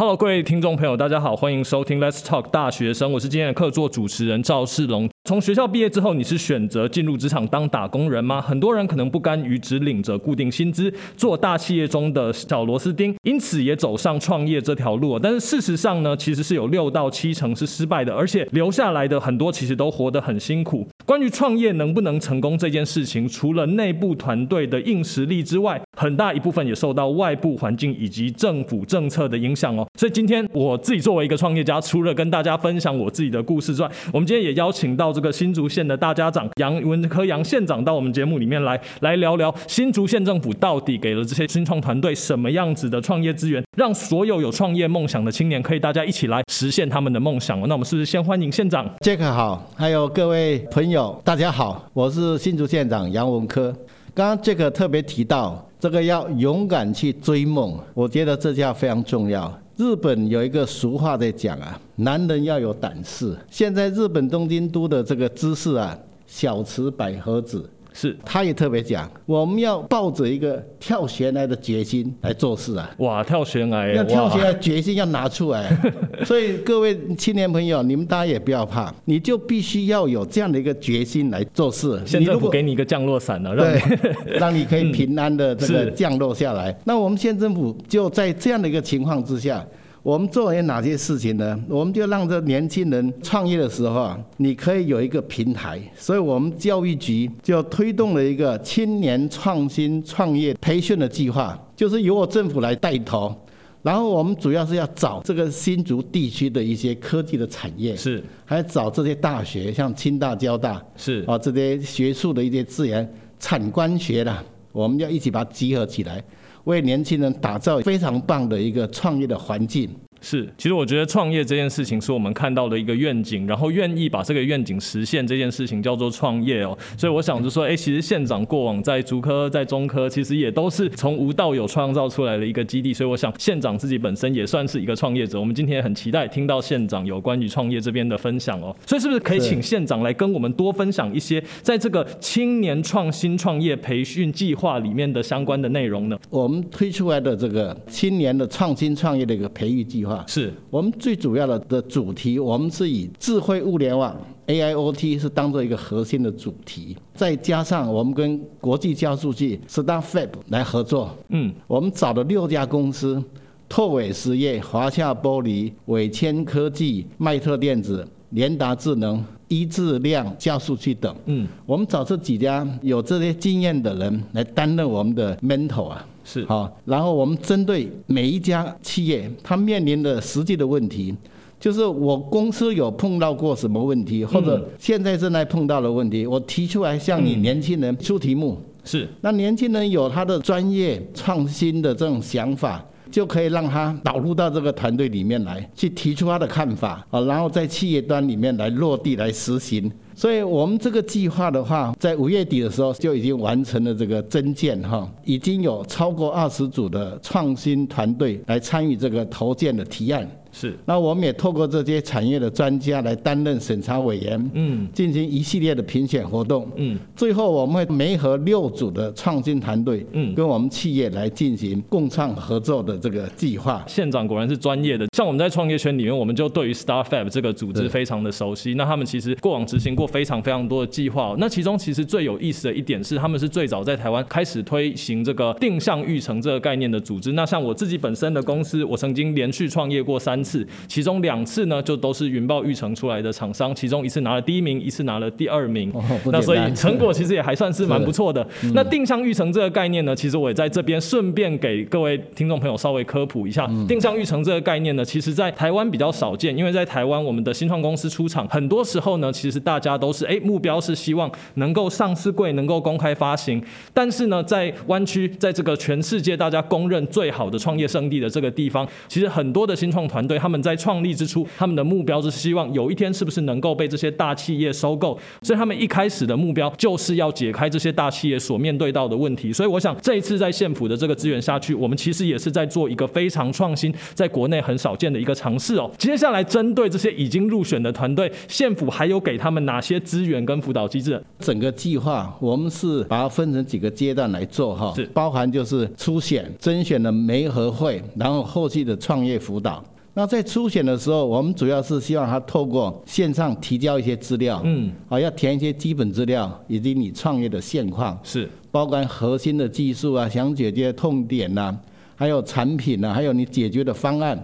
Hello，各位听众朋友，大家好，欢迎收听 Let's Talk 大学生，我是今天的客座主持人赵世龙。从学校毕业之后，你是选择进入职场当打工人吗？很多人可能不甘于只领着固定薪资，做大企业中的小螺丝钉，因此也走上创业这条路。但是事实上呢，其实是有六到七成是失败的，而且留下来的很多其实都活得很辛苦。关于创业能不能成功这件事情，除了内部团队的硬实力之外，很大一部分也受到外部环境以及政府政策的影响哦。所以今天我自己作为一个创业家，除了跟大家分享我自己的故事之外，我们今天也邀请到个新竹县的大家长杨文科杨县长到我们节目里面来，来聊聊新竹县政府到底给了这些新创团队什么样子的创业资源，让所有有创业梦想的青年可以大家一起来实现他们的梦想。那我们是不是先欢迎县长？Jack 好，还有各位朋友，大家好，我是新竹县长杨文科。刚刚 Jack 特别提到。这个要勇敢去追梦，我觉得这叫非常重要。日本有一个俗话在讲啊，男人要有胆识。现在日本东京都的这个知识啊，小池百合子。是，他也特别讲，我们要抱着一个跳悬崖的决心来做事啊！哇，跳悬崖，要跳悬崖决心要拿出来。所以各位青年朋友，你们大家也不要怕，你就必须要有这样的一个决心来做事。县政府给你一个降落伞了，让对，让你可以平安的这个降落下来。那我们县政府就在这样的一个情况之下。我们做了哪些事情呢？我们就让这年轻人创业的时候啊，你可以有一个平台。所以我们教育局就推动了一个青年创新创业培训的计划，就是由我政府来带头。然后我们主要是要找这个新竹地区的一些科技的产业，是，还找这些大学，像清大、交大，是啊，这些学术的一些资源，产官学的，我们要一起把它集合起来。为年轻人打造非常棒的一个创业的环境。是，其实我觉得创业这件事情是我们看到的一个愿景，然后愿意把这个愿景实现这件事情叫做创业哦。所以我想就说，哎，其实县长过往在竹科、在中科，其实也都是从无到有创造出来的一个基地。所以我想县长自己本身也算是一个创业者。我们今天也很期待听到县长有关于创业这边的分享哦。所以是不是可以请县长来跟我们多分享一些在这个青年创新创业培训计划里面的相关的内容呢？我们推出来的这个青年的创新创业的一个培育计划。是我们最主要的的主题，我们是以智慧物联网 AIoT 是当做一个核心的主题，再加上我们跟国际加速器 StarFab 来合作。嗯，我们找了六家公司：拓纬实业、华夏玻璃、伟谦科技、迈特电子、联达智能、一智量加速器等。嗯，我们找这几家有这些经验的人来担任我们的 mentor 啊。是。好，然后我们针对每一家企业，它面临的实际的问题，就是我公司有碰到过什么问题，或者现在正在碰到的问题，我提出来向你年轻人出题目。是，那年轻人有他的专业创新的这种想法，就可以让他导入到这个团队里面来，去提出他的看法啊，然后在企业端里面来落地来实行。所以我们这个计划的话，在五月底的时候就已经完成了这个增建哈，已经有超过二十组的创新团队来参与这个投建的提案。是，那我们也透过这些产业的专家来担任审查委员，嗯，进行一系列的评选活动，嗯，最后我们会媒合六组的创新团队，嗯，跟我们企业来进行共创合作的这个计划。县长果然是专业的，像我们在创业圈里面，我们就对于 StarFab 这个组织非常的熟悉。那他们其实过往执行过非常非常多的计划，那其中其实最有意思的一点是，他们是最早在台湾开始推行这个定向育成这个概念的组织。那像我自己本身的公司，我曾经连续创业过三次，其中两次呢，就都是云豹育成出来的厂商，其中一次拿了第一名，一次拿了第二名。哦、那所以成果其实也还算是蛮不错的。嗯、那定向育成这个概念呢，其实我也在这边顺便给各位听众朋友稍微科普一下。嗯、定向育成这个概念呢，其实在台湾比较少见，因为在台湾我们的新创公司出厂，很多时候呢，其实大家都是哎目标是希望能够上市柜，能够公开发行。但是呢，在湾区，在这个全世界大家公认最好的创业圣地的这个地方，其实很多的新创团队，他们在创立之初，他们的目标是希望有一天是不是能够被这些大企业收购，所以他们一开始的目标就是要解开这些大企业所面对到的问题。所以我想这一次在县府的这个资源下去，我们其实也是在做一个非常创新，在国内很少见的一个尝试哦。接下来针对这些已经入选的团队，县府还有给他们哪些资源跟辅导机制？整个计划我们是把它分成几个阶段来做哈，是包含就是初选、甄选的媒合会，然后后续的创业辅导。那在初选的时候，我们主要是希望他透过线上提交一些资料，嗯，啊，要填一些基本资料，以及你创业的现况，是。包括核心的技术啊，想解决痛点呐、啊，还有产品呐、啊，还有你解决的方案。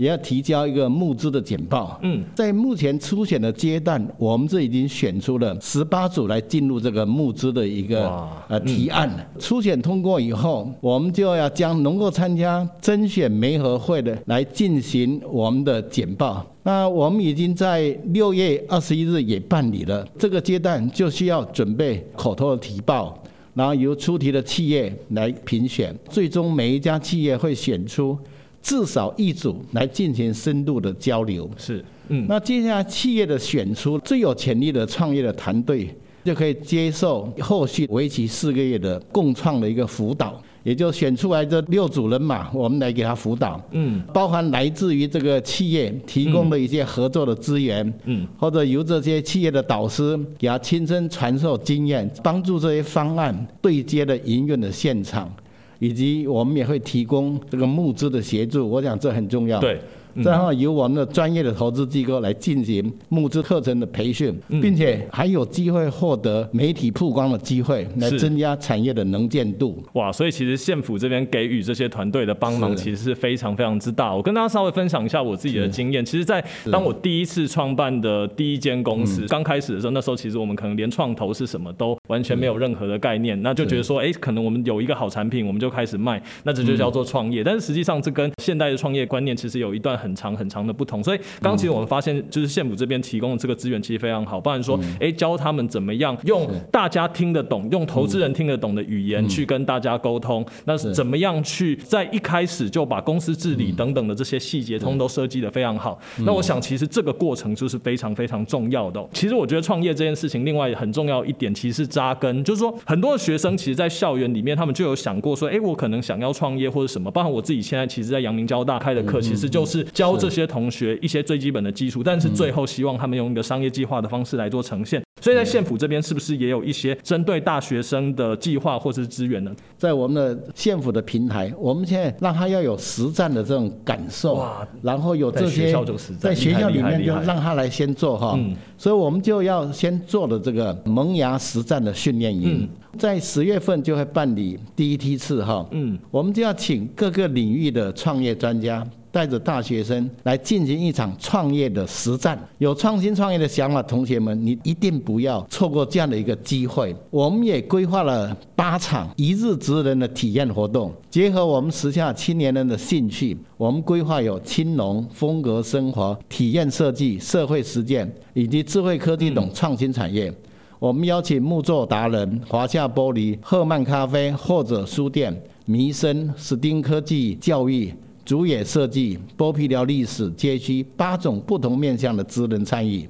也要提交一个募资的简报。嗯，在目前初选的阶段，我们这已经选出了十八组来进入这个募资的一个呃提案。初选通过以后，我们就要将能够参加甄选媒合会的来进行我们的简报。那我们已经在六月二十一日也办理了。这个阶段就需要准备口头的提报，然后由出题的企业来评选，最终每一家企业会选出。至少一组来进行深度的交流，是，嗯，那接下来企业的选出最有潜力的创业的团队，就可以接受后续为期四个月的共创的一个辅导，也就选出来这六组人马，我们来给他辅导，嗯，包含来自于这个企业提供的一些合作的资源，嗯，或者由这些企业的导师给他亲身传授经验，帮助这些方案对接的营运的现场。以及我们也会提供这个募资的协助，我想这很重要。对。然后由我们的专业的投资机构来进行募资课程的培训，并且还有机会获得媒体曝光的机会，来增加产业的能见度。哇，所以其实县府这边给予这些团队的帮忙，其实是非常非常之大。我跟大家稍微分享一下我自己的经验。其实，在当我第一次创办的第一间公司刚开始的时候，那时候其实我们可能连创投是什么都完全没有任何的概念，那就觉得说，哎，可能我们有一个好产品，我们就开始卖，那这就叫做创业。但是实际上，这跟现代的创业观念其实有一段很长很长的不同，所以刚其实我们发现，就是县府这边提供的这个资源其实非常好，不然说，哎，教他们怎么样用大家听得懂、用投资人听得懂的语言去跟大家沟通，那怎么样去在一开始就把公司治理等等的这些细节通都设计的非常好。那我想，其实这个过程就是非常非常重要的。其实我觉得创业这件事情，另外很重要一点，其实是扎根，就是说很多的学生其实，在校园里面，他们就有想过说，哎，我可能想要创业或者什么，包括我自己现在其实，在阳明交大开的课，其实就是教这。些同学一些最基本的基础，但是最后希望他们用一个商业计划的方式来做呈现。所以在县府这边是不是也有一些针对大学生的计划或者是资源呢？在我们的县府的平台，我们现在让他要有实战的这种感受，哇，然后有这些在学校里面就让他来先做哈。所以我们就要先做的这个萌芽实战的训练营，在十月份就会办理第一梯次哈。嗯，我们就要请各个领域的创业专家。带着大学生来进行一场创业的实战，有创新创业的想法，同学们，你一定不要错过这样的一个机会。我们也规划了八场一日职人的体验活动，结合我们时下青年人的兴趣，我们规划有青农、风格生活、体验设计、社会实践以及智慧科技等创新产业。我们邀请木作达人、华夏玻璃、赫曼咖啡、或者书店、弥生、史丁科技教育。竹野设计、剥皮寮历史街区八种不同面向的职能参与，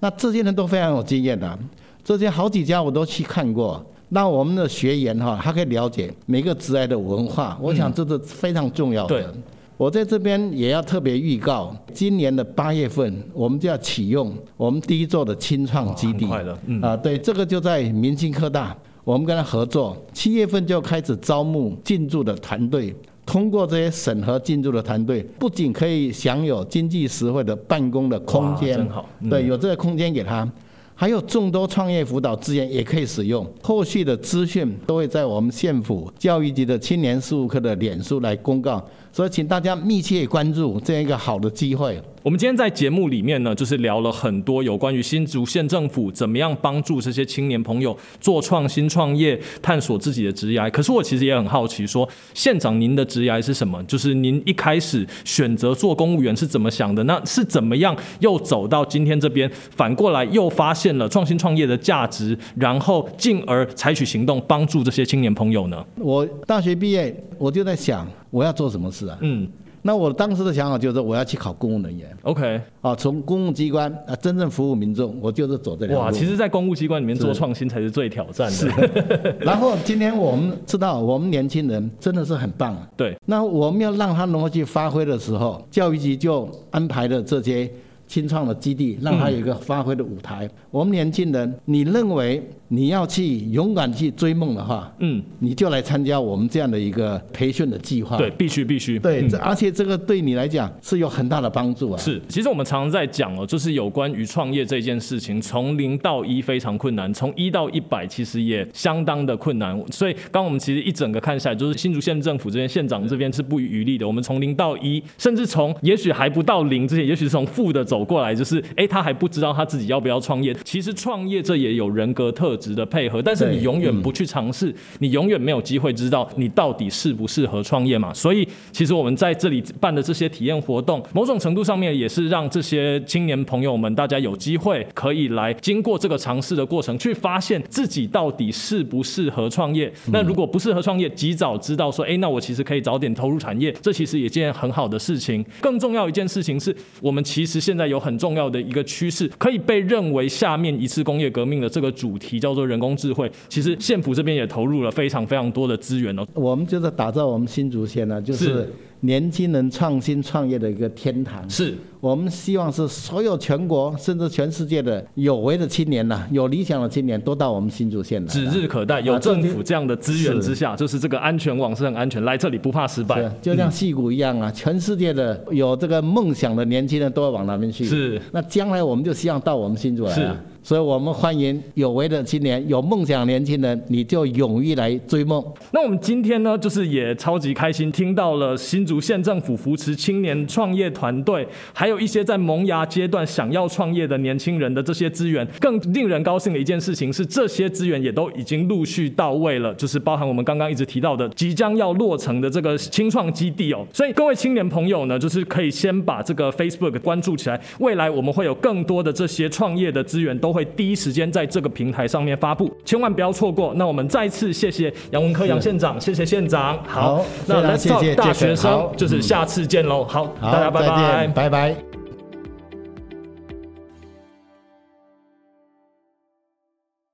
那这些人都非常有经验的、啊，这些好几家我都去看过。那我们的学员哈，他可以了解每个职涯的文化，我想这是非常重要的。嗯、我在这边也要特别预告，今年的八月份我们就要启用我们第一座的青创基地。嗯、啊，对，这个就在明星科大，我们跟他合作，七月份就开始招募进驻的团队。通过这些审核进驻的团队，不仅可以享有经济实惠的办公的空间，对，有这个空间给他，还有众多创业辅导资源也可以使用。后续的资讯都会在我们县府教育局的青年事务科的脸书来公告，所以请大家密切关注这样一个好的机会。我们今天在节目里面呢，就是聊了很多有关于新竹县政府怎么样帮助这些青年朋友做创新创业、探索自己的职业。可是我其实也很好奇说，县长您的职业是什么？就是您一开始选择做公务员是怎么想的？那是怎么样又走到今天这边，反过来又发现了创新创业的价值，然后进而采取行动帮助这些青年朋友呢？我大学毕业，我就在想我要做什么事啊？嗯。那我当时的想法就是我要去考公务人员。OK，啊，从公务机关啊真正服务民众，我就是走这条路。哇，其实，在公务机关里面做创新才是最挑战的。是。然后今天我们知道，我们年轻人真的是很棒啊。对。那我们要让他能够去发挥的时候，教育局就安排了这些。青创的基地，让他有一个发挥的舞台。嗯、我们年轻人，你认为你要去勇敢去追梦的话，嗯，你就来参加我们这样的一个培训的计划。对，必须必须。对，嗯、而且这个对你来讲是有很大的帮助啊。是，其实我们常常在讲哦，就是有关于创业这件事情，从零到一非常困难，从一到一百其实也相当的困难。所以，刚我们其实一整个看下来，就是新竹县政府这边县长这边是不遗余力的。我们从零到一，甚至从也许还不到零之前，也许是从负的走。走过来就是，哎，他还不知道他自己要不要创业。其实创业这也有人格特质的配合，但是你永远不去尝试，你永远没有机会知道你到底适不适合创业嘛。所以，其实我们在这里办的这些体验活动，某种程度上面也是让这些青年朋友们，大家有机会可以来经过这个尝试的过程，去发现自己到底适不适合创业。那如果不适合创业，及早知道说，哎，那我其实可以早点投入产业，这其实也件很好的事情。更重要一件事情是，我们其实现在。有很重要的一个趋势，可以被认为下面一次工业革命的这个主题叫做人工智慧。其实县府这边也投入了非常非常多的资源哦。我们就是打造我们新竹县呢，就是。年轻人创新创业的一个天堂，是我们希望是所有全国甚至全世界的有为的青年呐，有理想的青年都到我们新竹县来。指日可待，有政府这样的资源之下，就是这个安全网是很安全，来这里不怕失败。就像戏谷一样啊，全世界的有这个梦想的年轻人都要往那边去。是，那将来我们就希望到我们新竹来啊。所以我们欢迎有为的青年、有梦想的年轻人，你就勇于来追梦。那我们今天呢，就是也超级开心，听到了新竹县政府扶持青年创业团队，还有一些在萌芽阶段想要创业的年轻人的这些资源。更令人高兴的一件事情是，这些资源也都已经陆续到位了，就是包含我们刚刚一直提到的即将要落成的这个青创基地哦。所以各位青年朋友呢，就是可以先把这个 Facebook 关注起来，未来我们会有更多的这些创业的资源都。会第一时间在这个平台上面发布，千万不要错过。那我们再次谢谢杨文科杨县长，谢谢县长。好，好，那 Let's Talk 大学生就是下次见喽。好，大家拜拜，拜拜。